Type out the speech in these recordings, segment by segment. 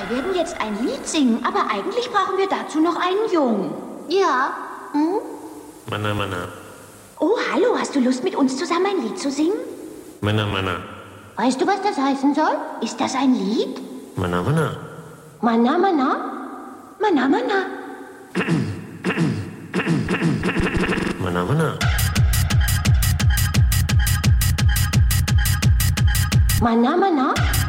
zwei werden jetzt ein Lied singen, aber eigentlich brauchen wir dazu noch einen Jungen. Ja. Hm? Mana, mana. Oh, hallo, hast du Lust, mit uns zusammen ein Lied zu singen? Mana, mana. Weißt du, was das heißen soll? Ist das ein Lied? Mana. Mana, mana? Mana, mana. Mana, mana. Mana, mana? Mana,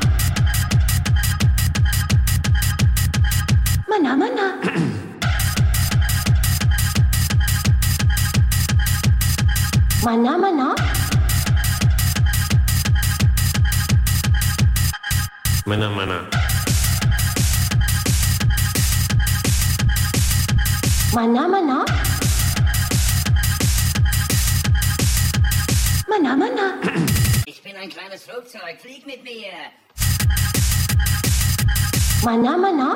Mana, mana? Mana, mana. Mana, mana? Mana, mana. Ich bin ein kleines Flugzeug, flieg mit mir. Mana, mana?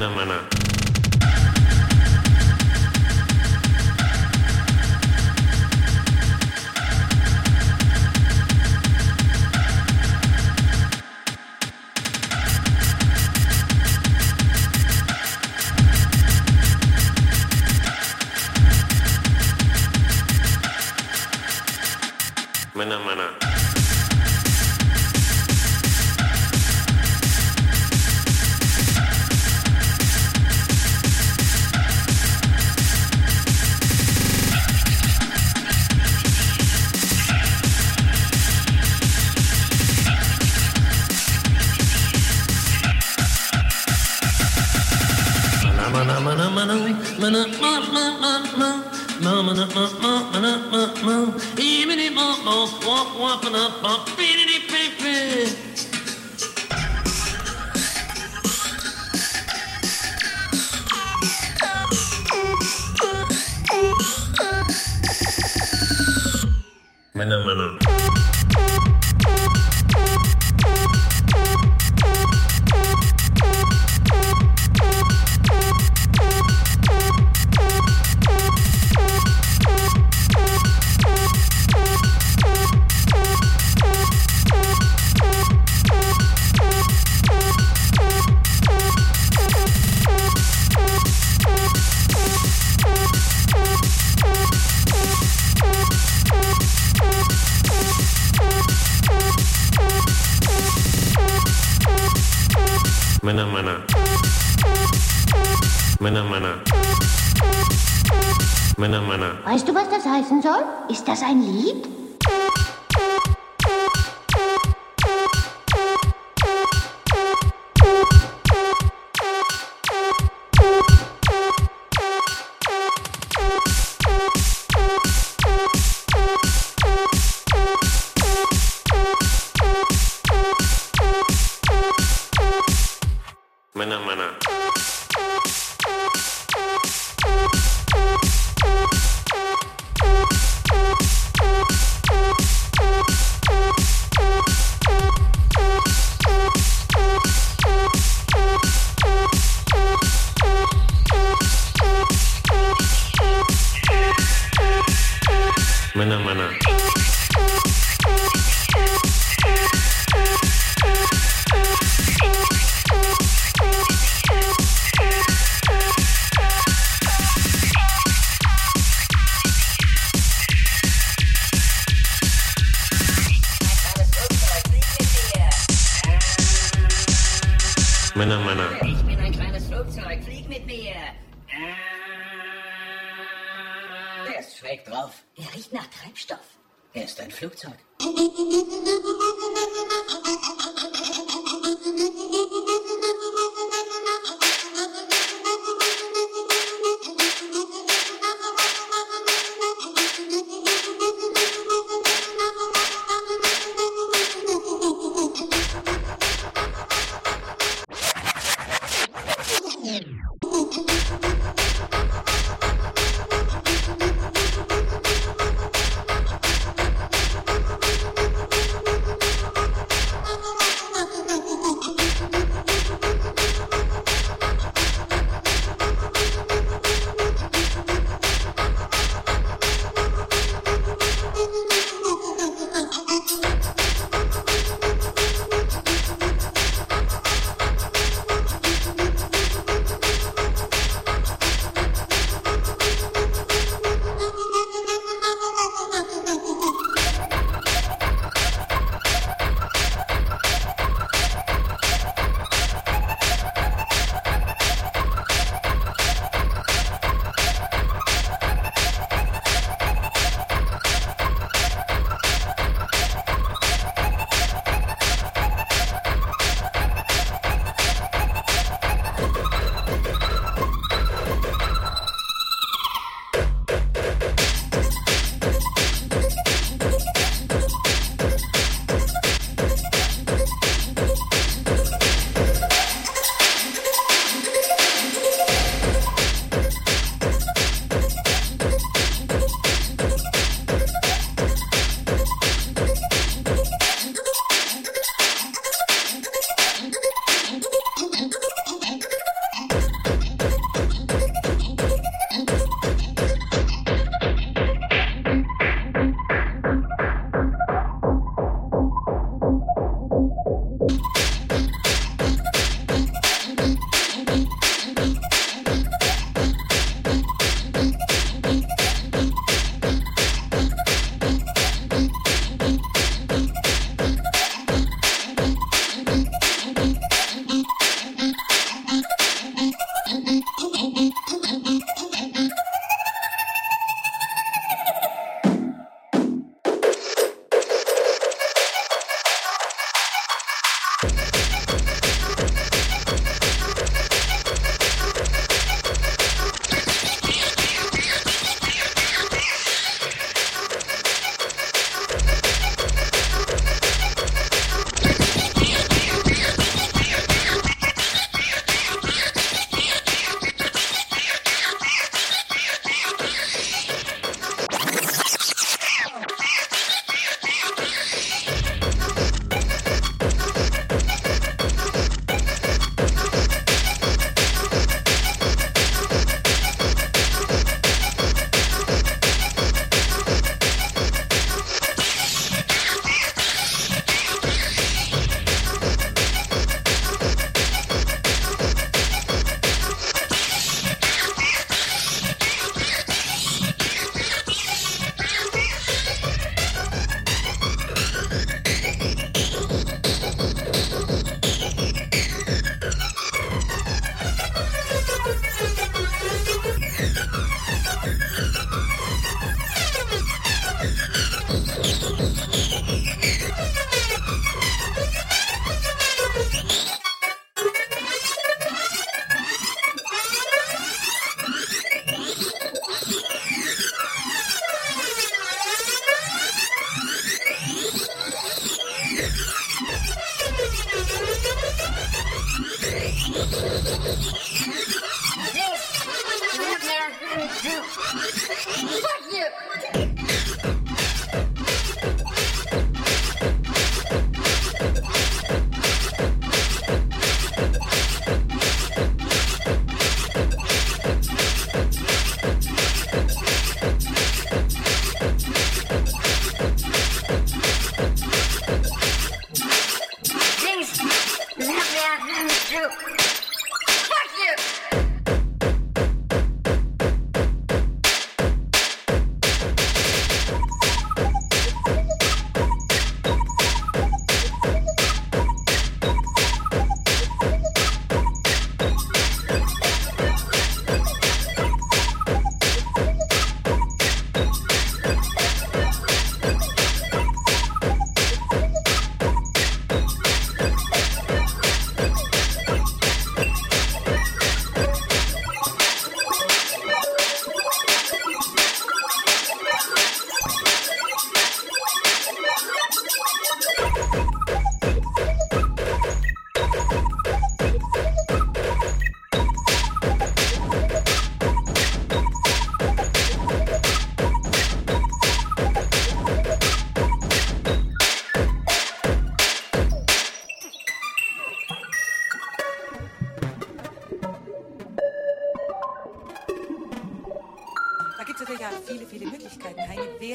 mana-mana.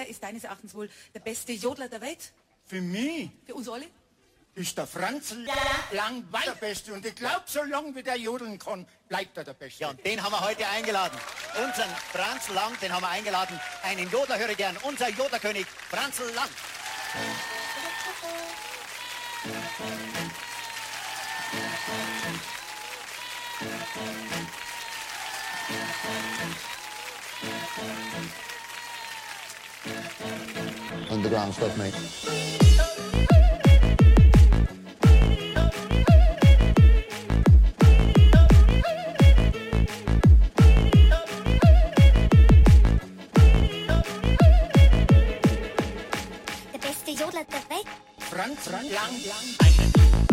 Wer ist deines Erachtens wohl der beste Jodler der Welt? Für mich Für uns alle? ist der Franz lang weit der Beste. Und ich glaube, solange wie der jodeln kann, bleibt er der Beste. Ja, und den haben wir heute eingeladen. Unseren Franz Lang, den haben wir eingeladen. Einen Jodler höre ich gern. Unser Jodlerkönig, Franz Lang. Underground stuff, mate. Der beste Jodler der Welt. Franz lang, lang.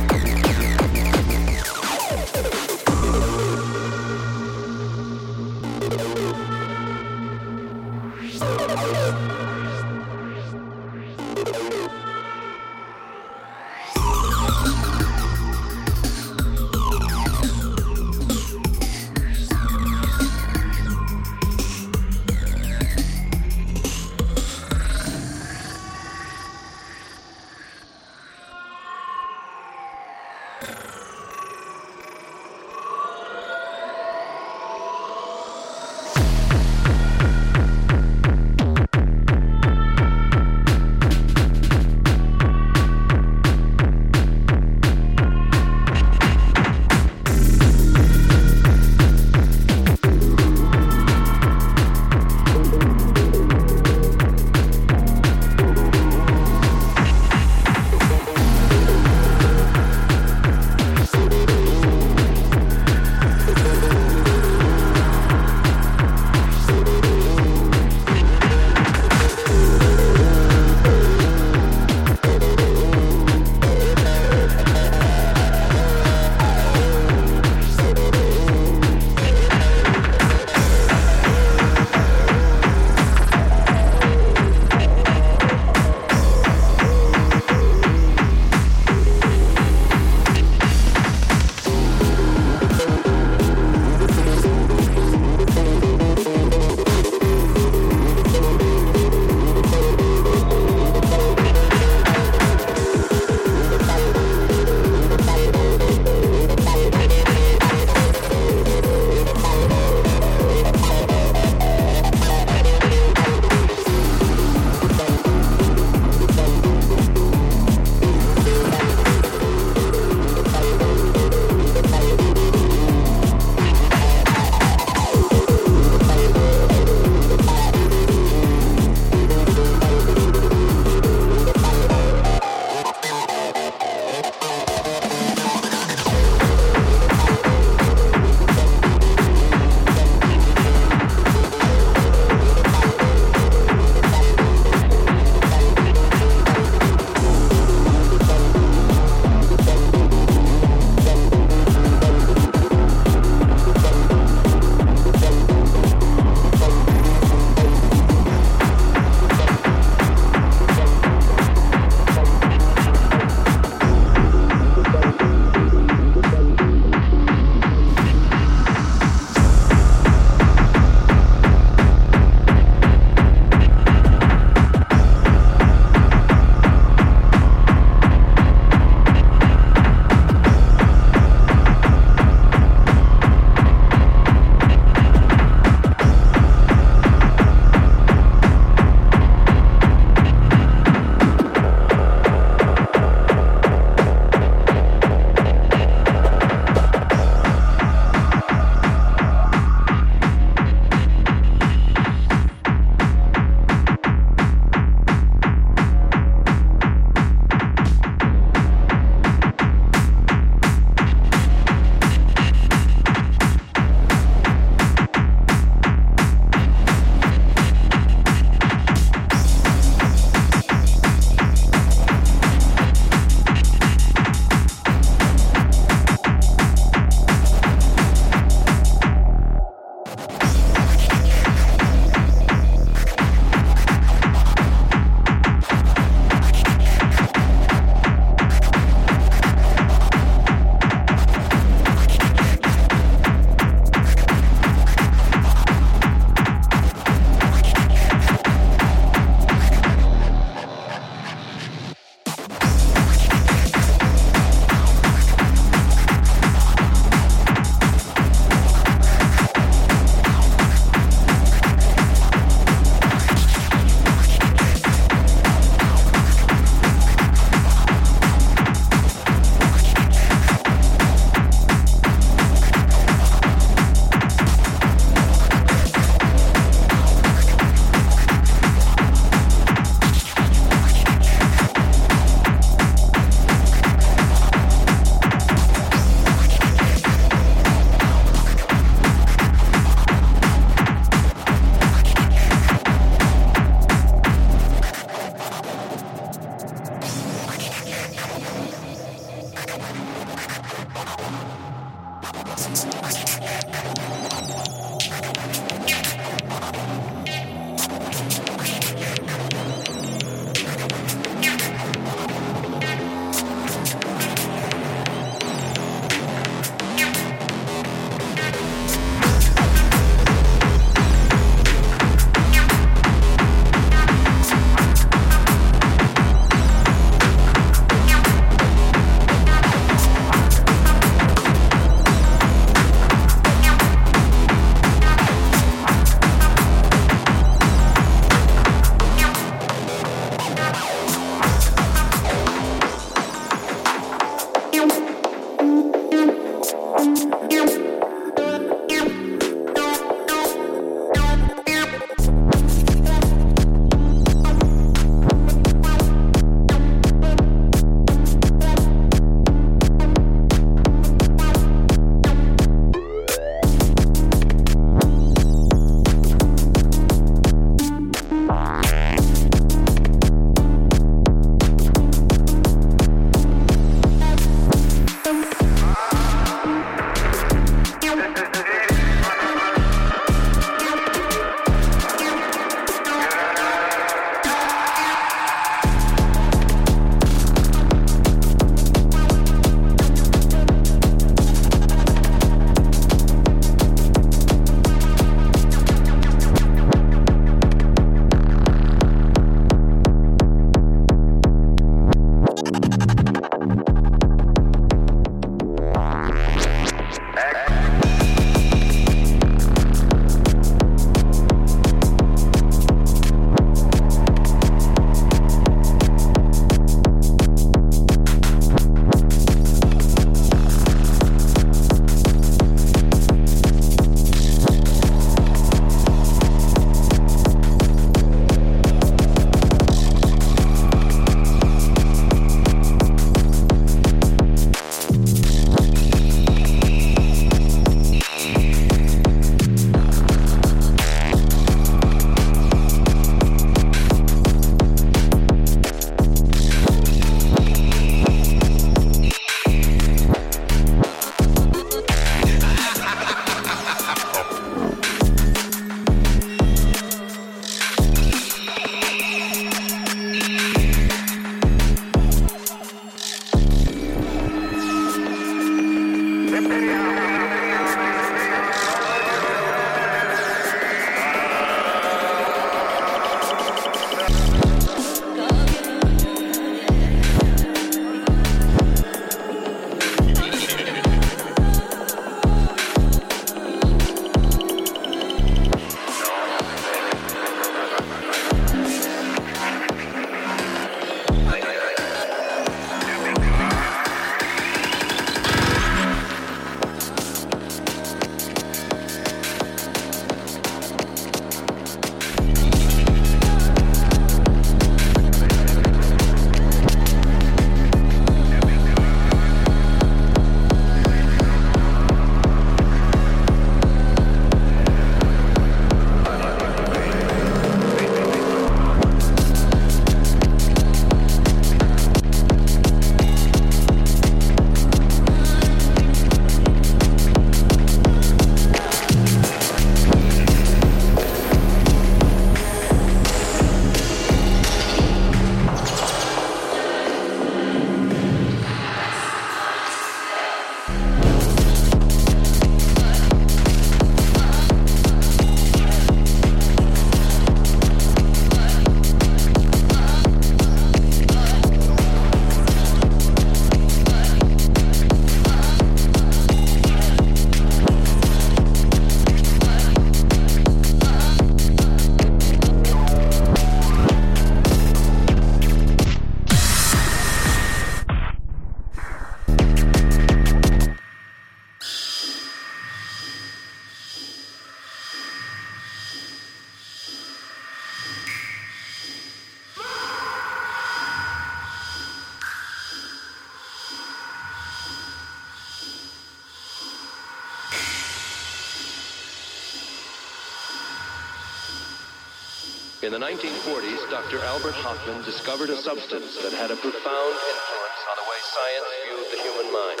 Dr. Albert Hoffman discovered a substance that had a profound influence on the way science viewed the human mind.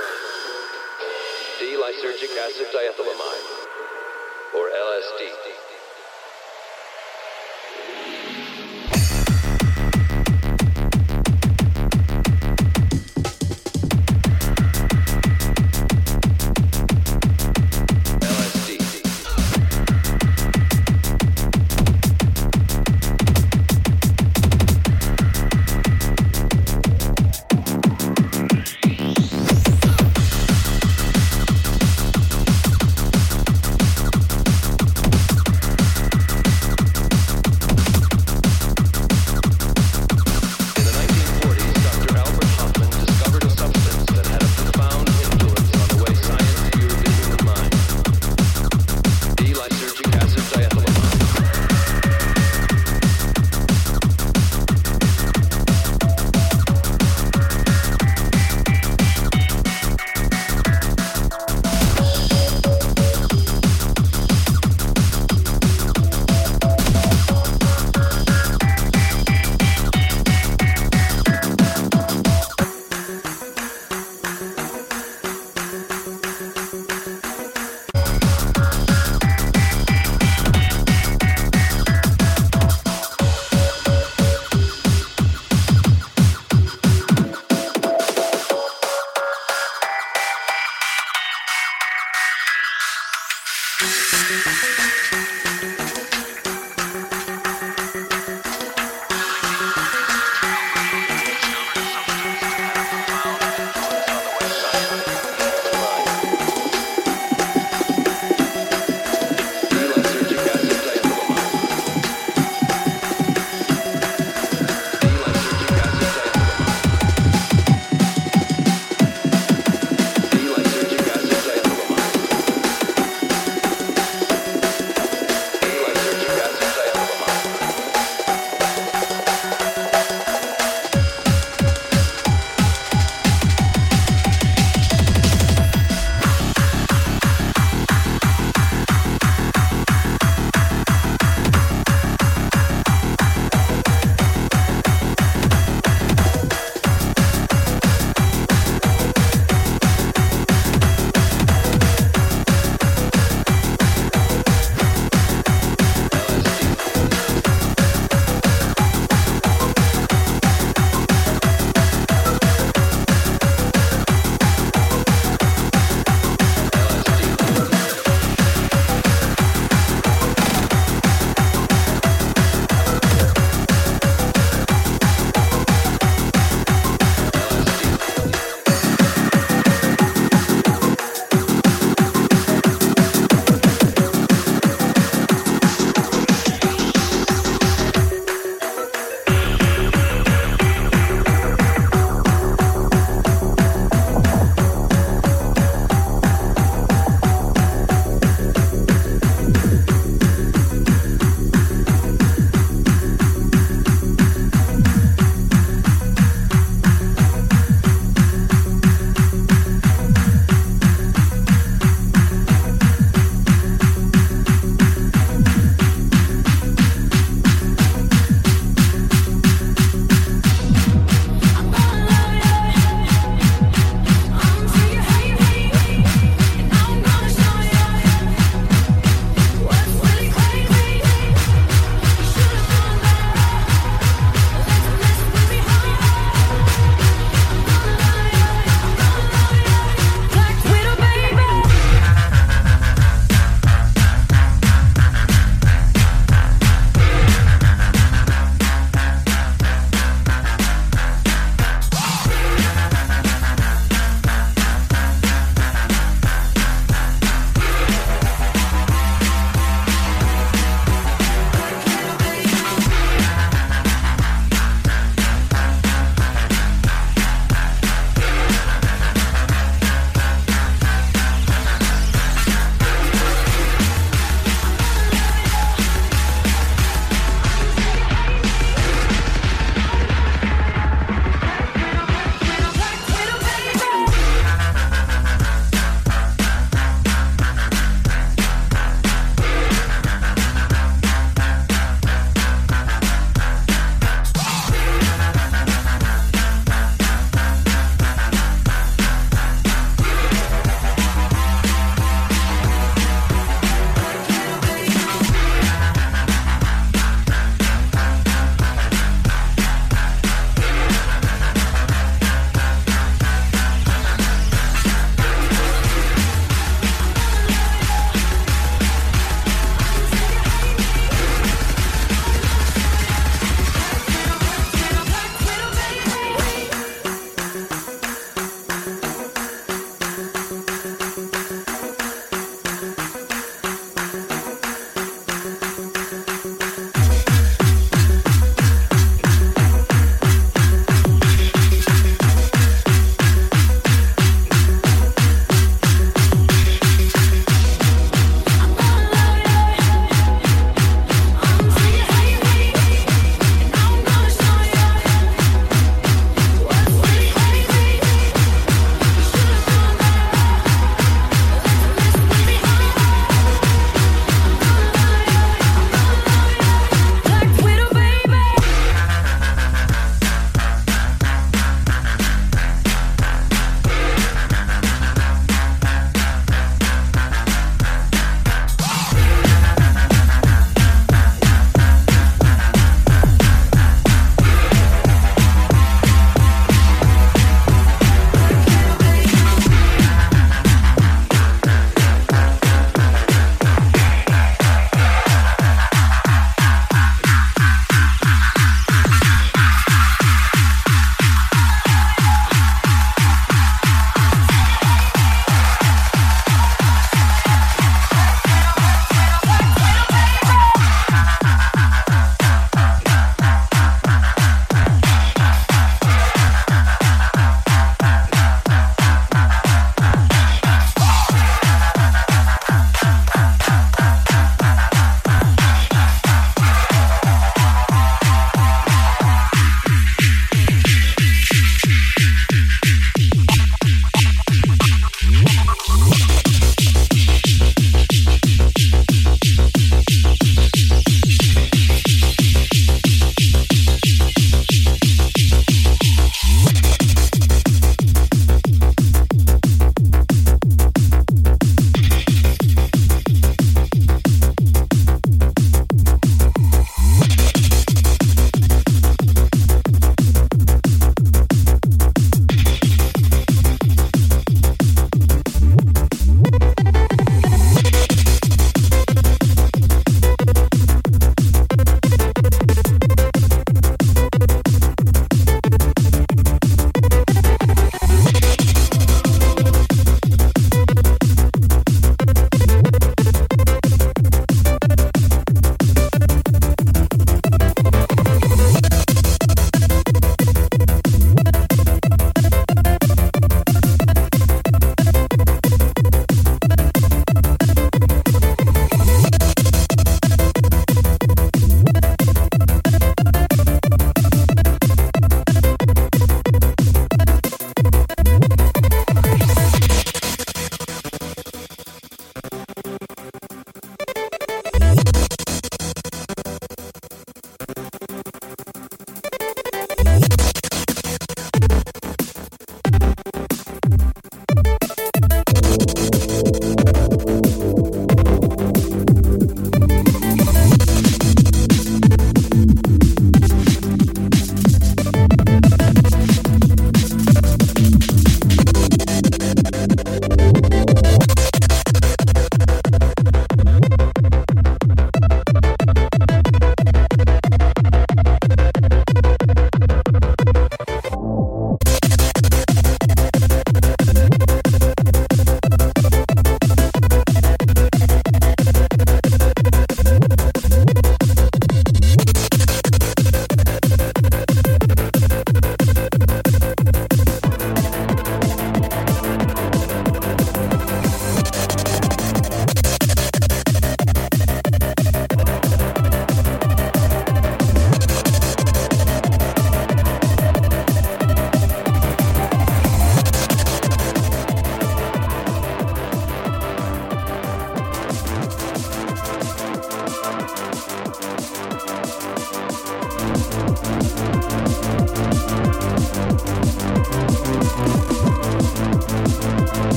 D-lysergic acid diethylamide, or. LSD.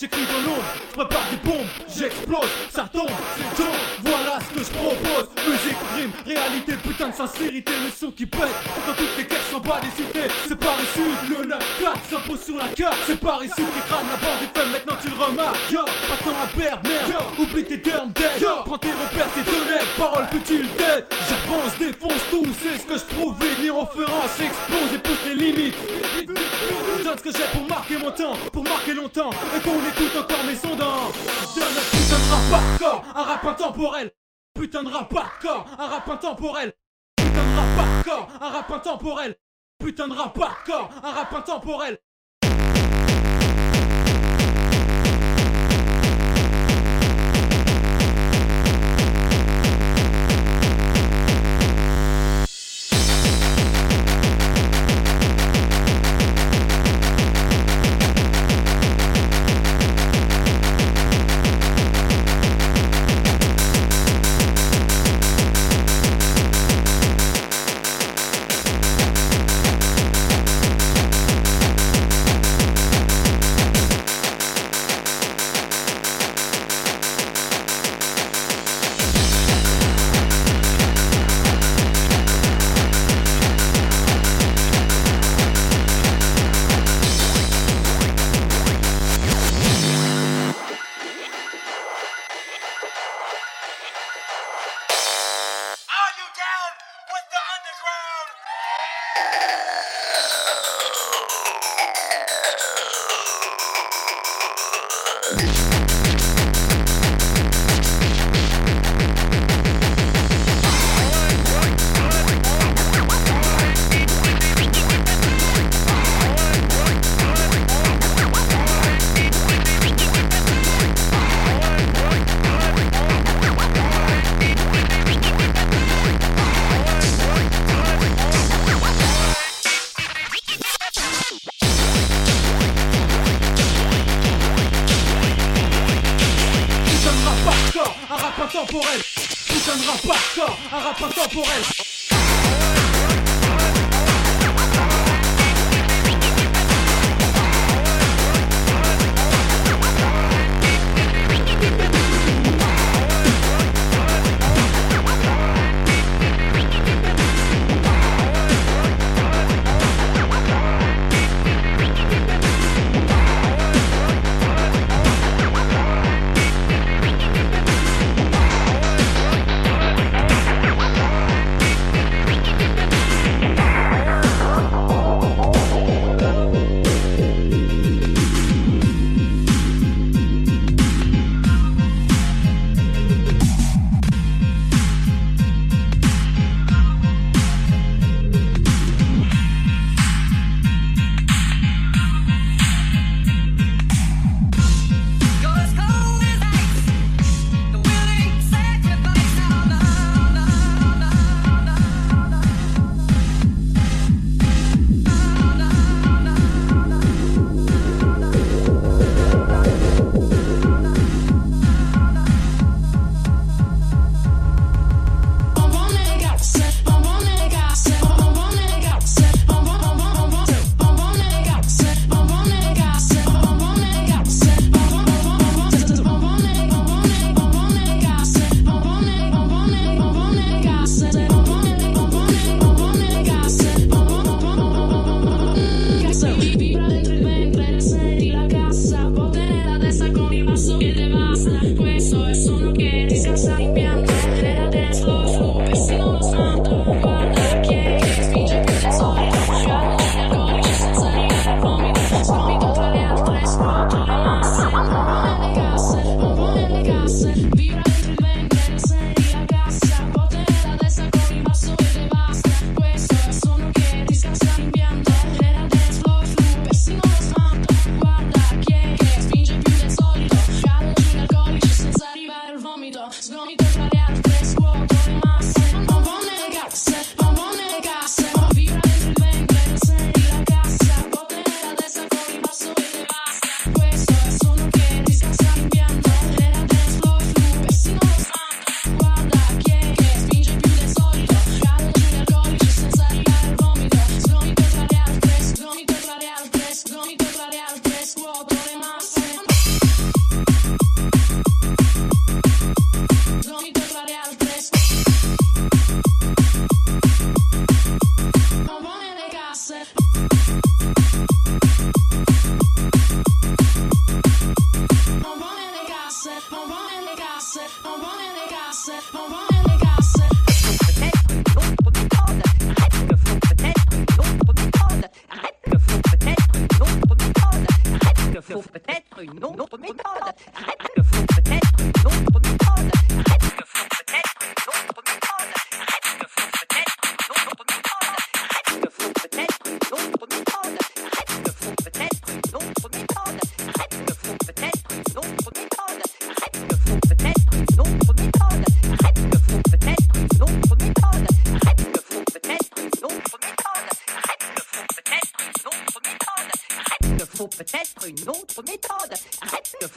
J'écris dans l'ombre, je prépare des bombes, j'explose, ça tombe, c'est tombe. Voilà ce que je propose. Musique, rime, réalité, putain de sincérité, le son qui pète. Dans toutes les caisses en bas des cités, c'est par ici. Le 9-4 s'impose sur la carte, c'est par ici qui crame la bande des femmes. Maintenant tu le remarques, yo, pas de temps à perdre, merde. Et qu'on écoute encore mes sons dans. Un putain de rap hardcore, un rap intemporel. Putain de rap hardcore, un rap intemporel. Putain de rap hardcore, un rap intemporel. Putain de rap hardcore, un rap intemporel.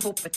Hoppe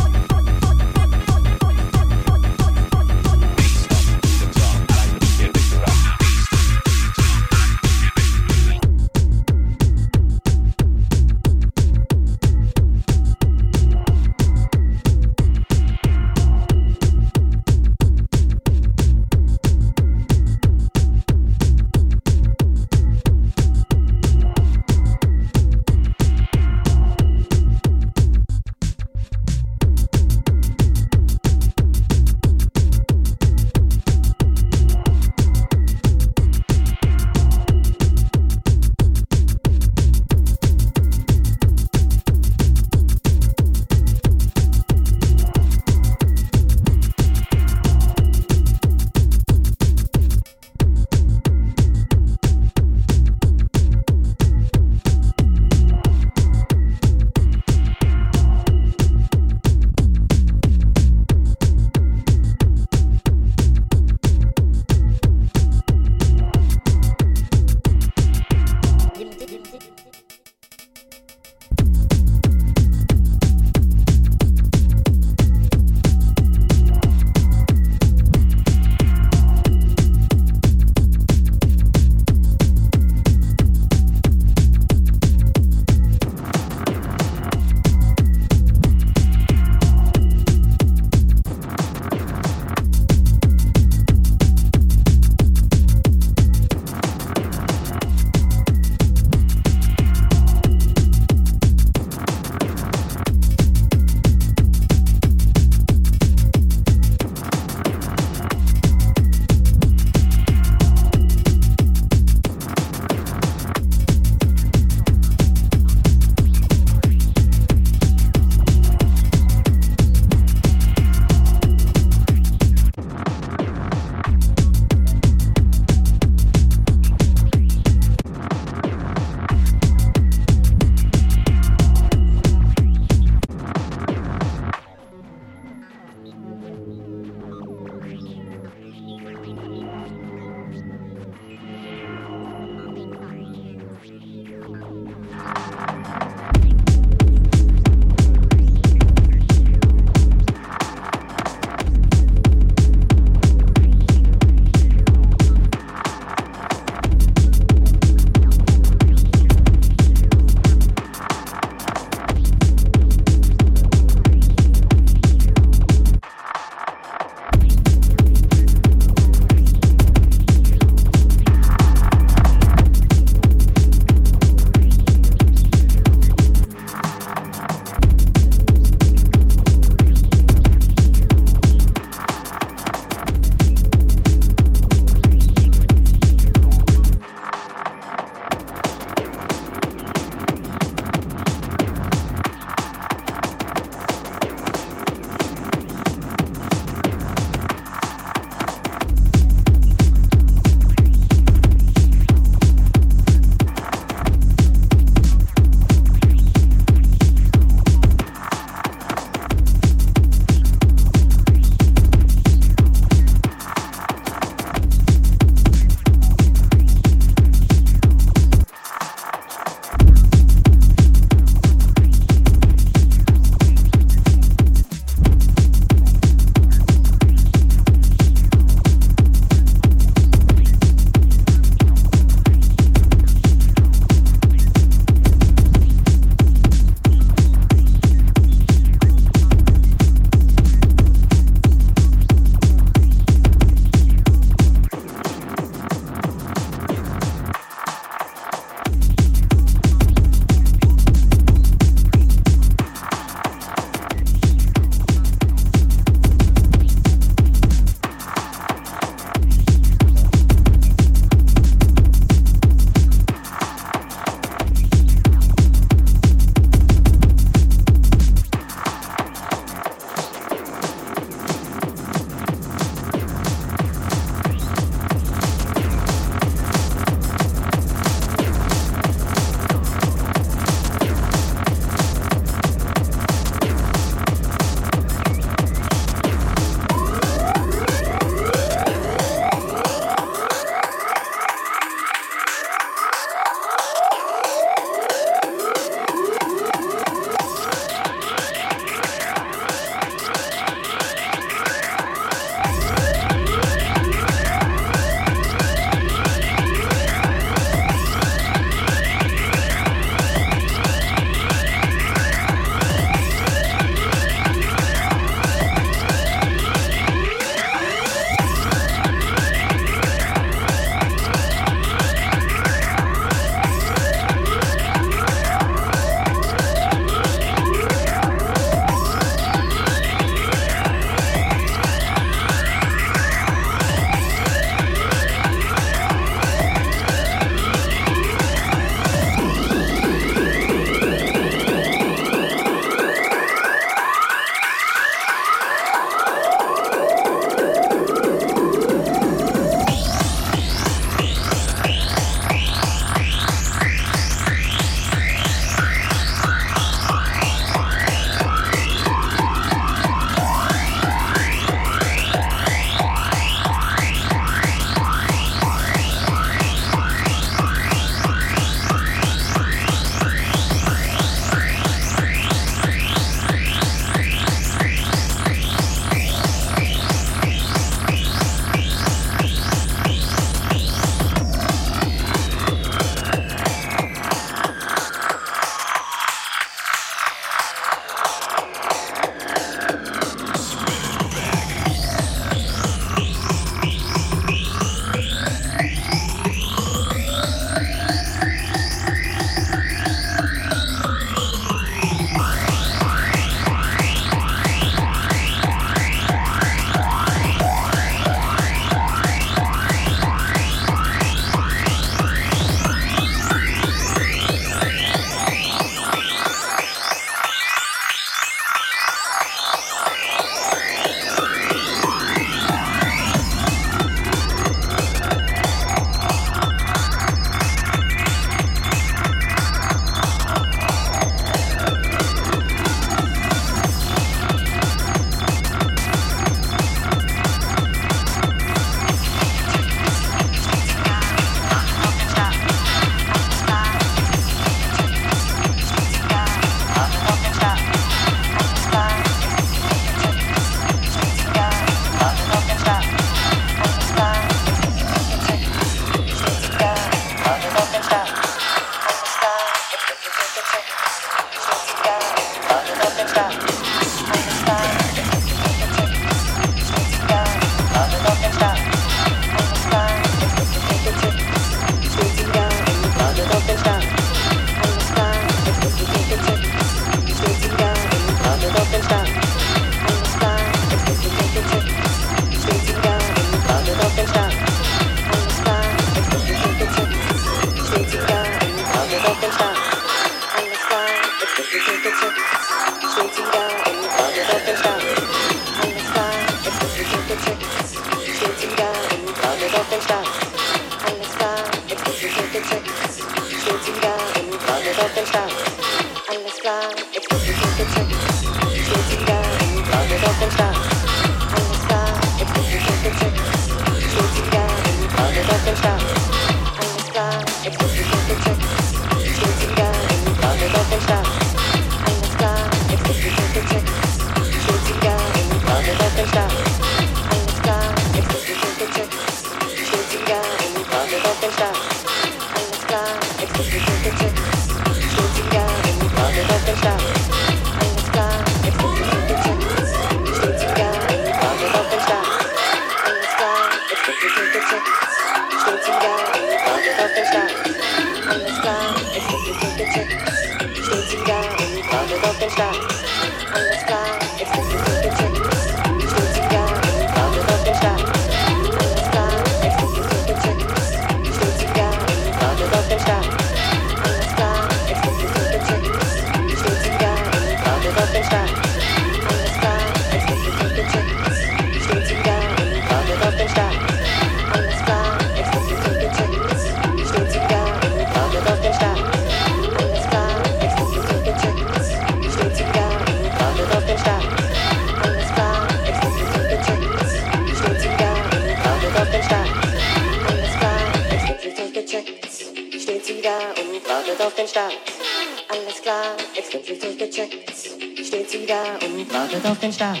den Start.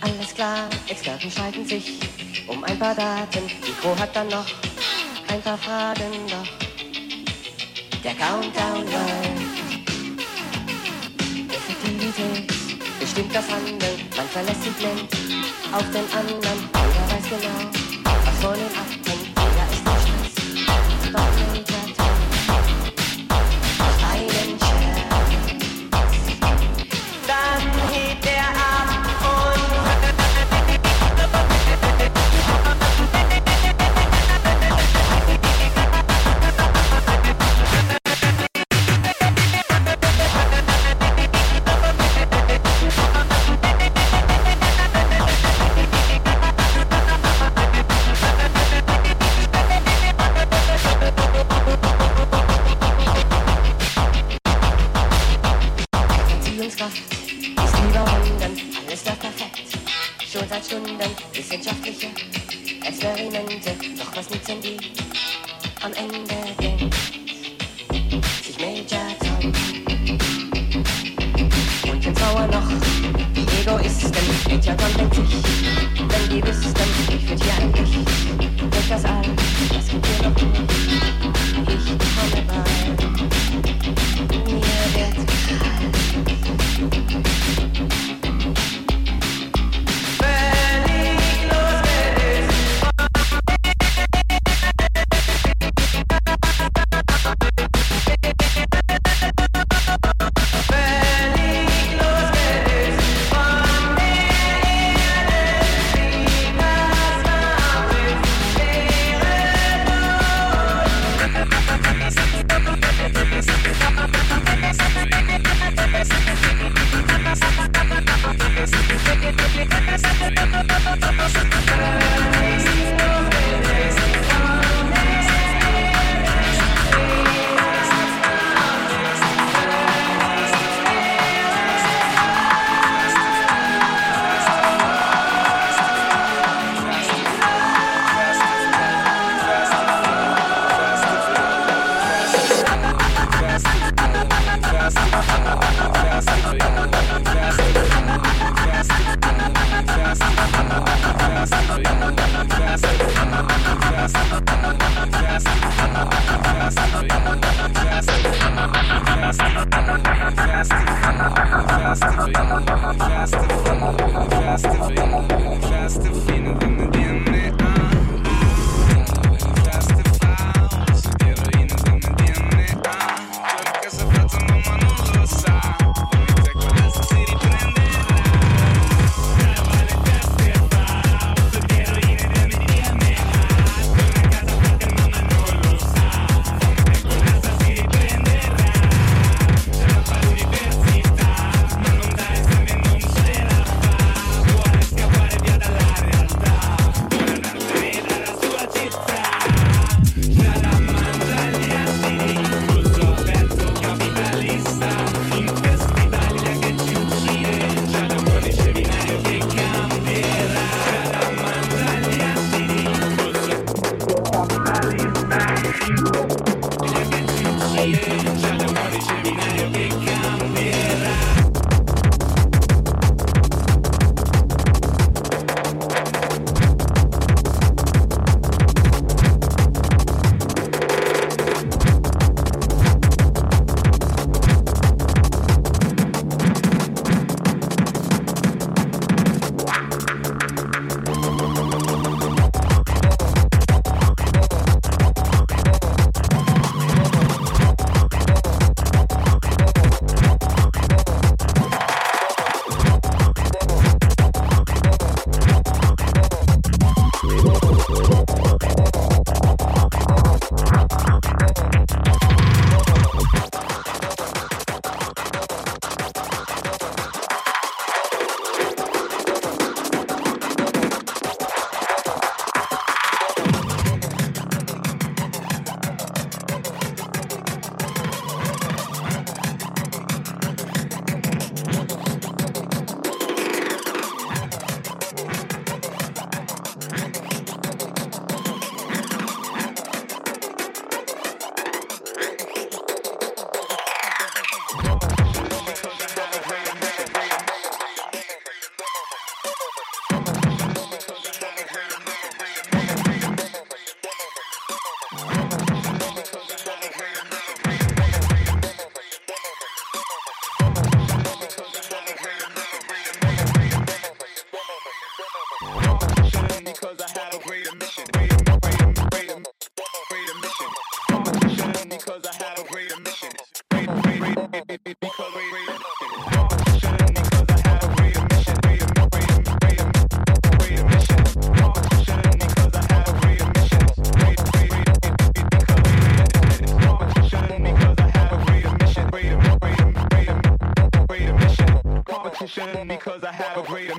Alles klar, Experten schalten sich um ein paar Daten. Die Mikro hat dann noch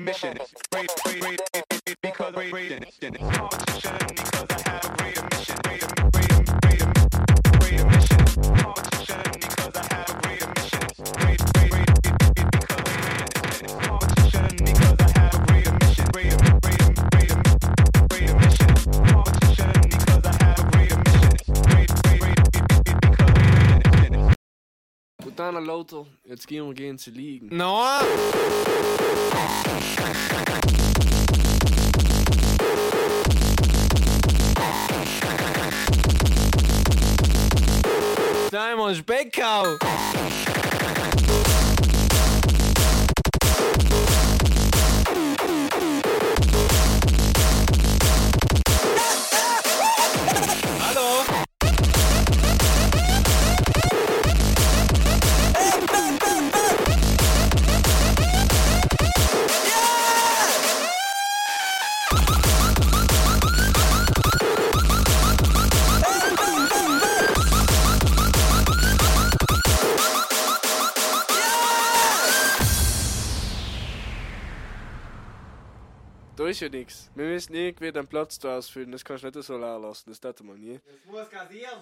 mission. Great, great, great, because great, great, mission. Competition because. Great, great, great, because I have a. Great, great, great, mission. Lauter, jetzt gehen wir gehen zu liegen. No! Beckau. Nichts. Wir müssen irgendwie den Platz da ausfüllen. Das kannst du nicht so leer lassen. Das tut man nie. Das muss kassieren!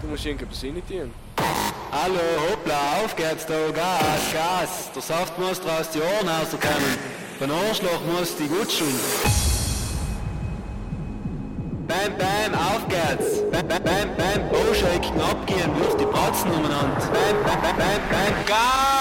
Du musst irgendetwas rein tun. Hallo, hoppla, auf geht's da, Gas, Gas. Der Saft muss draus die Ohren rauskommen. Beim Arschloch muss die gutscheln. Bam, bam, auf geht's. Bam, bam, bam, bam, Bauscheiken abgehen, wirf die Bratzen umeinander. Bam, bam, bam, bam, bam, Gas!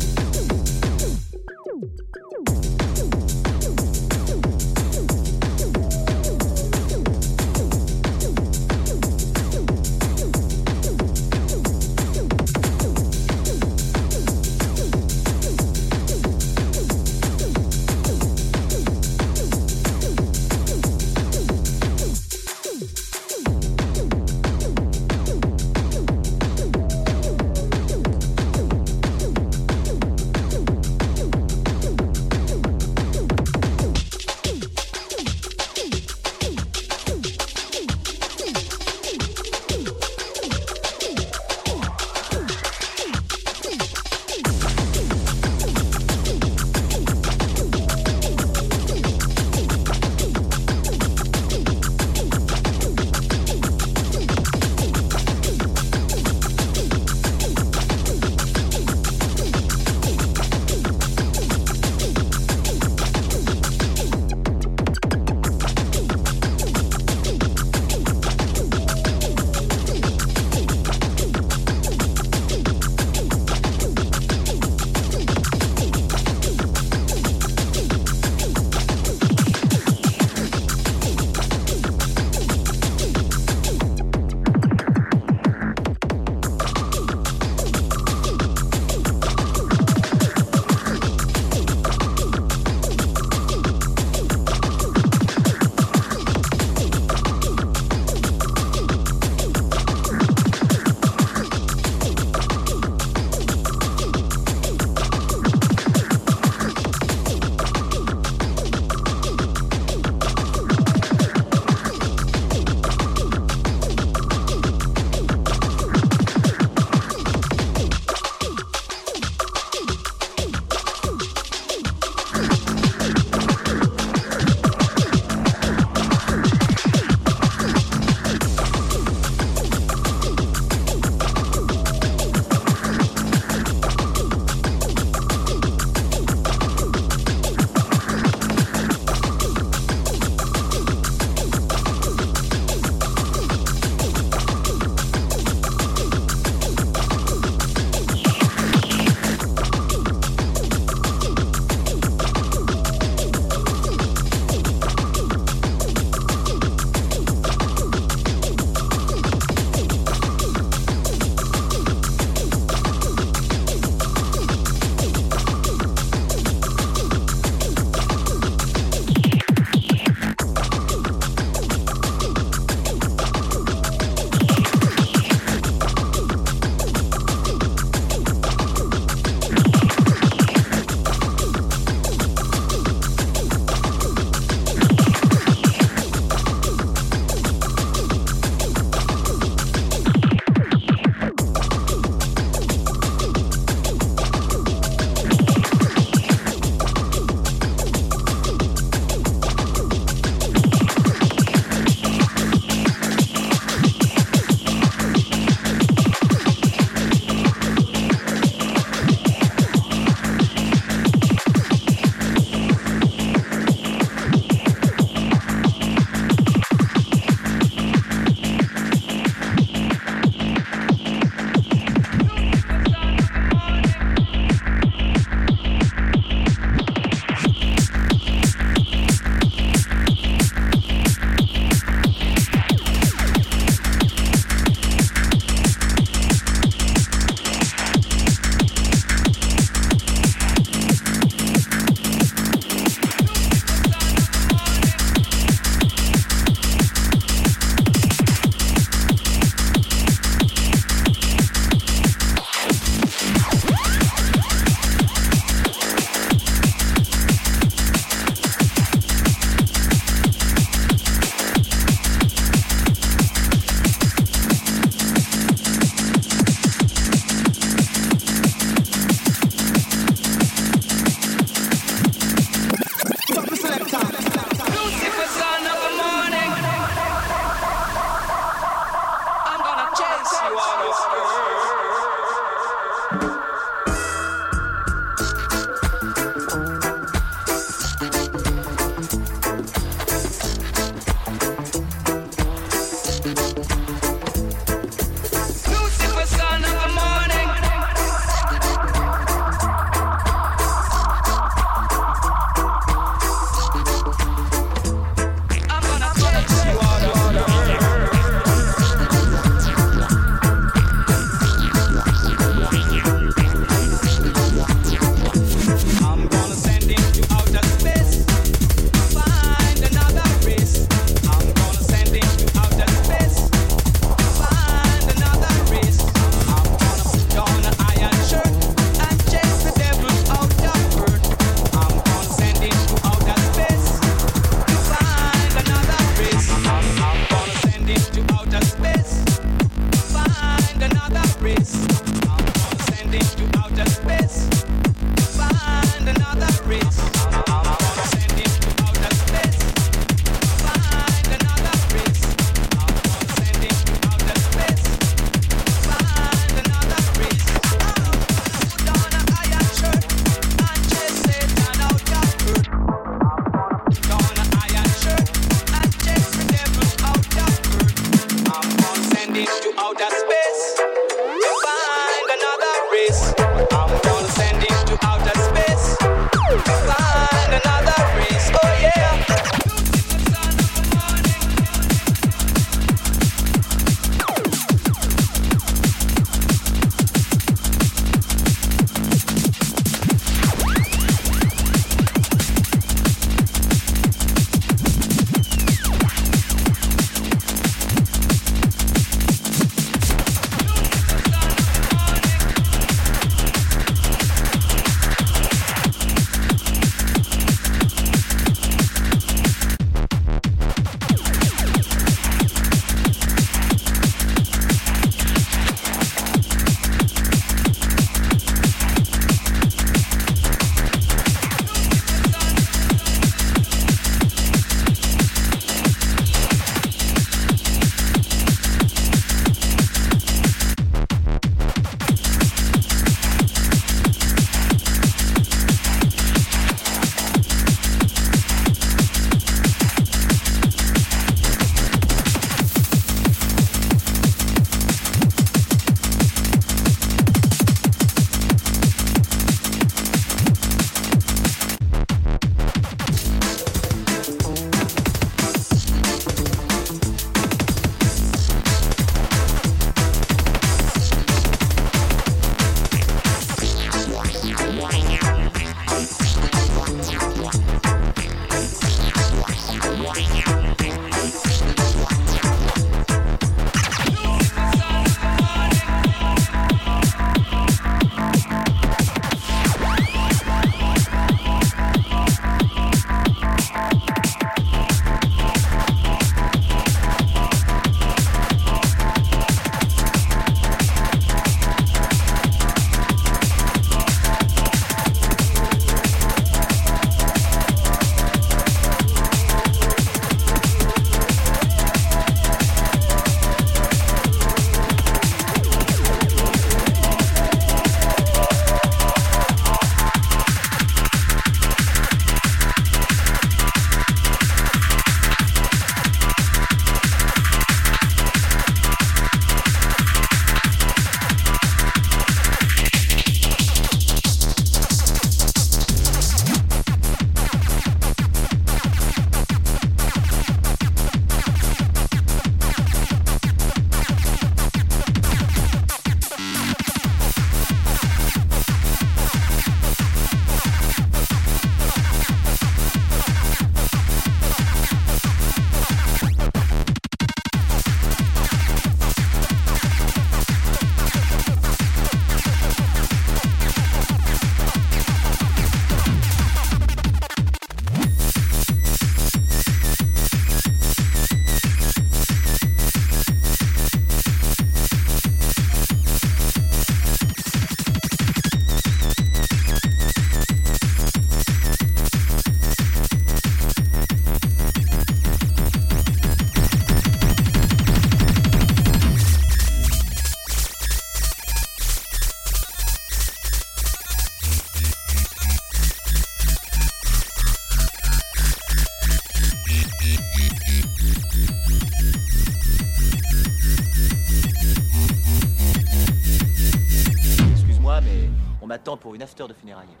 Pour une after de funérailles.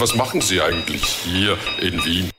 was machen Sie eigentlich hier in Wien?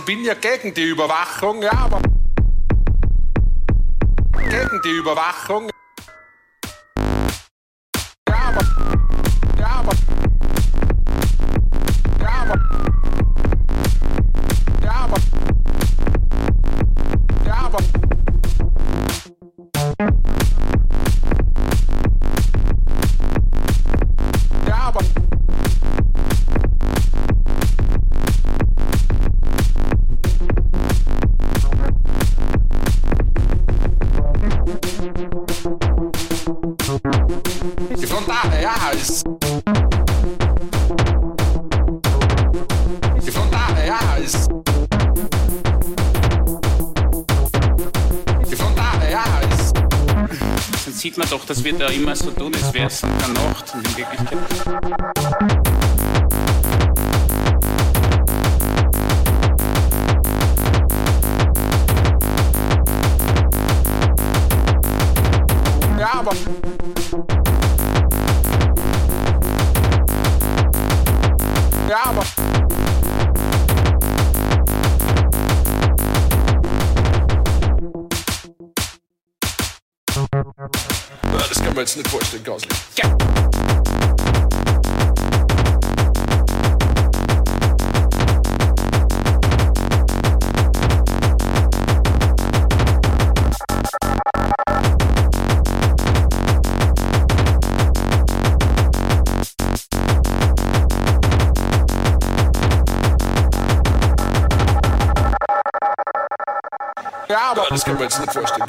ich bin ja gegen die Überwachung, ja, aber gegen die Überwachung. though. You must have discouraged, look for first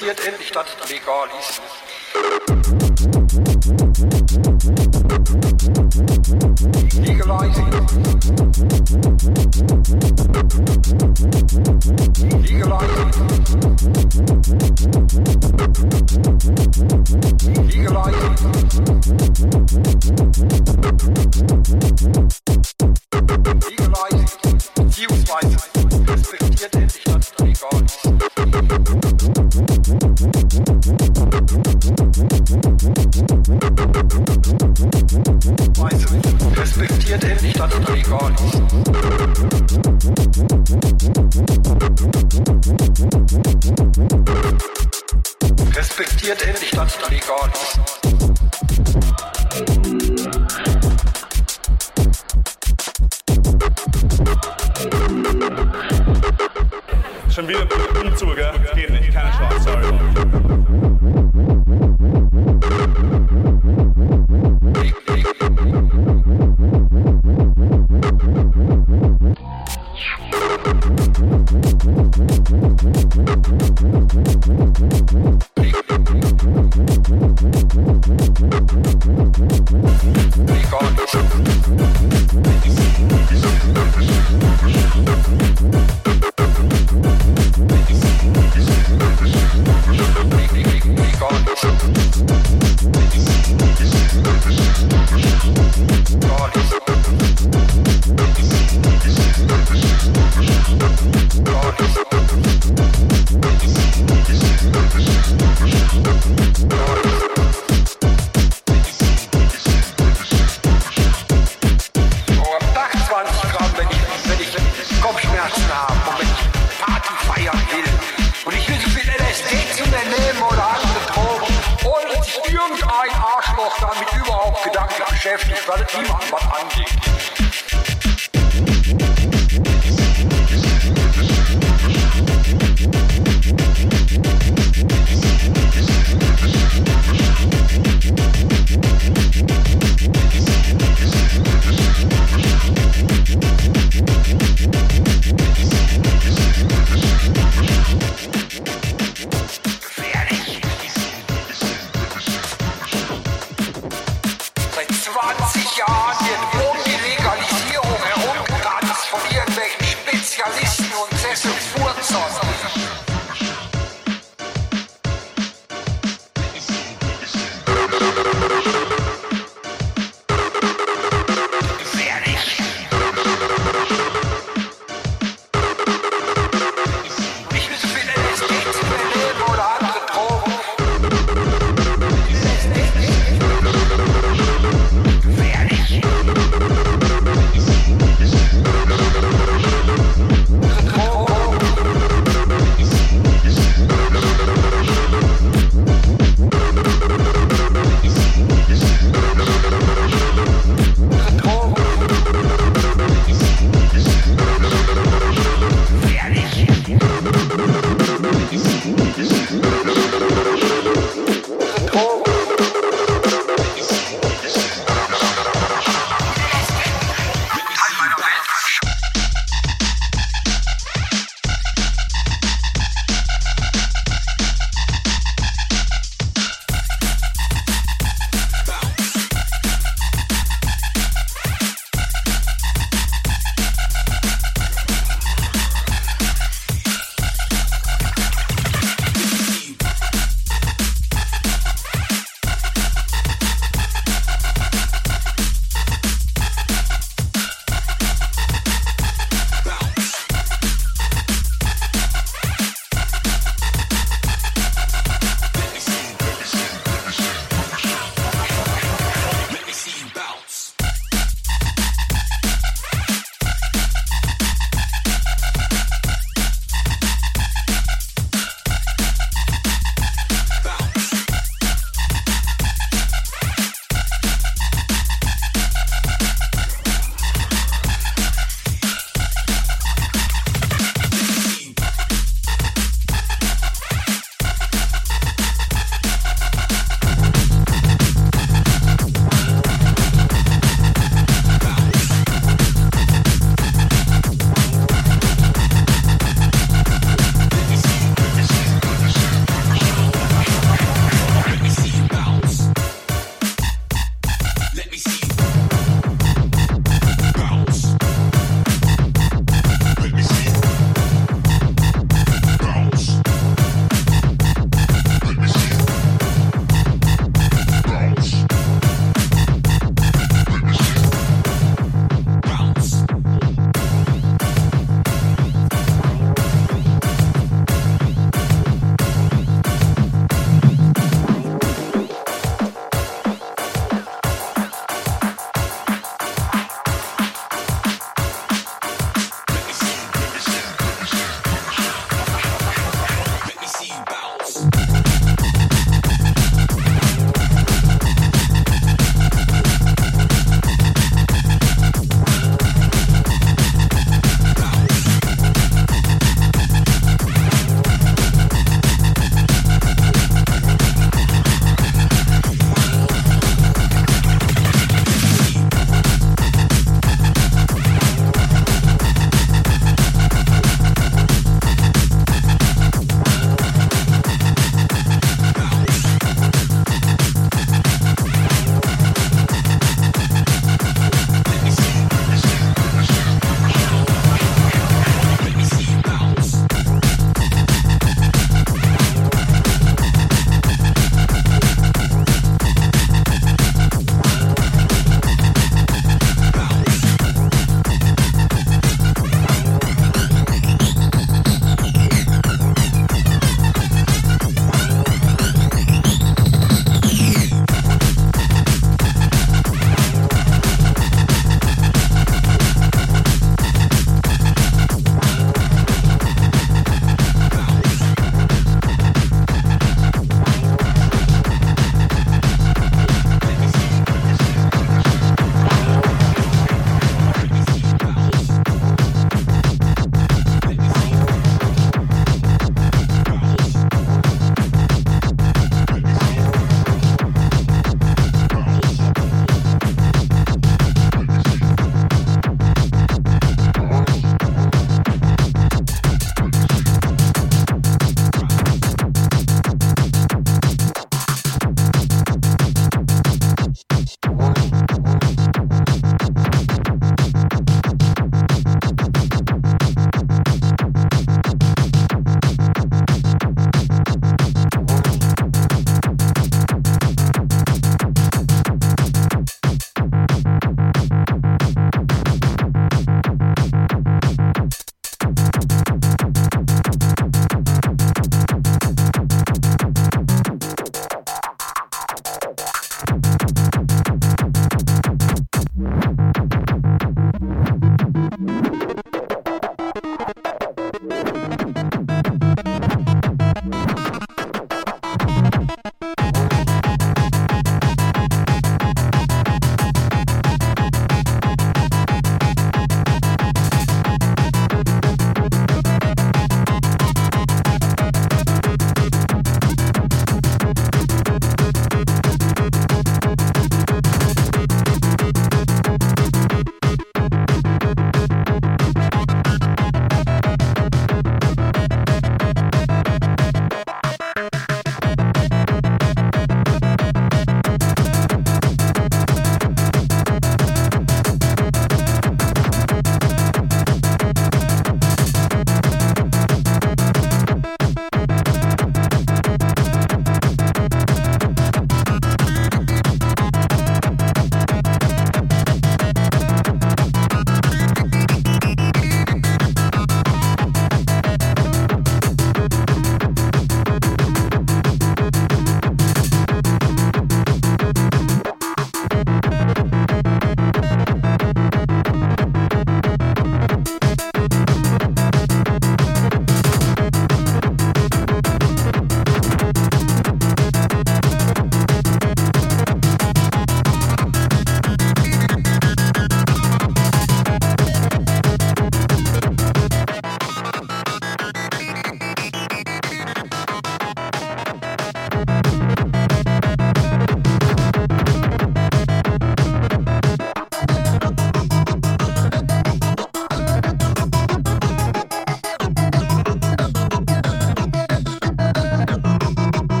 respektiert endlich, dass es legal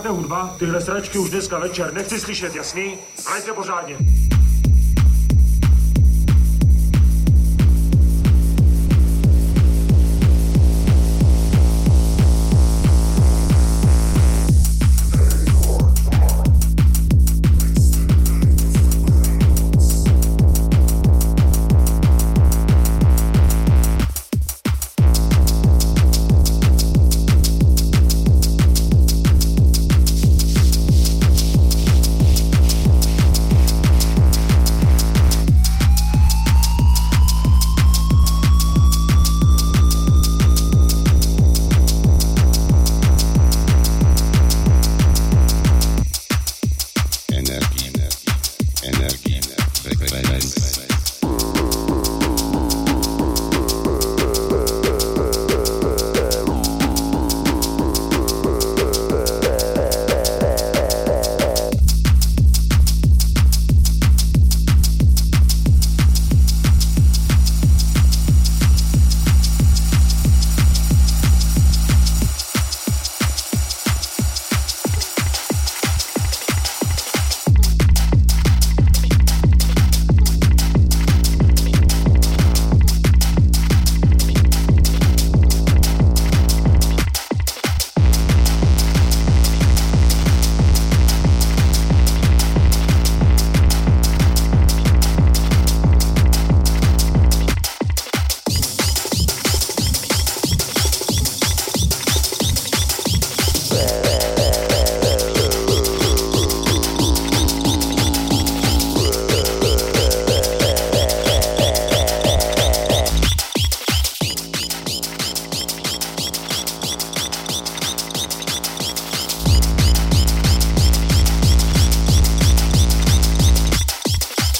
hráte hudba? Tyhle sračky už dneska večer nechci slyšet, jasný? Hrajte pořádně.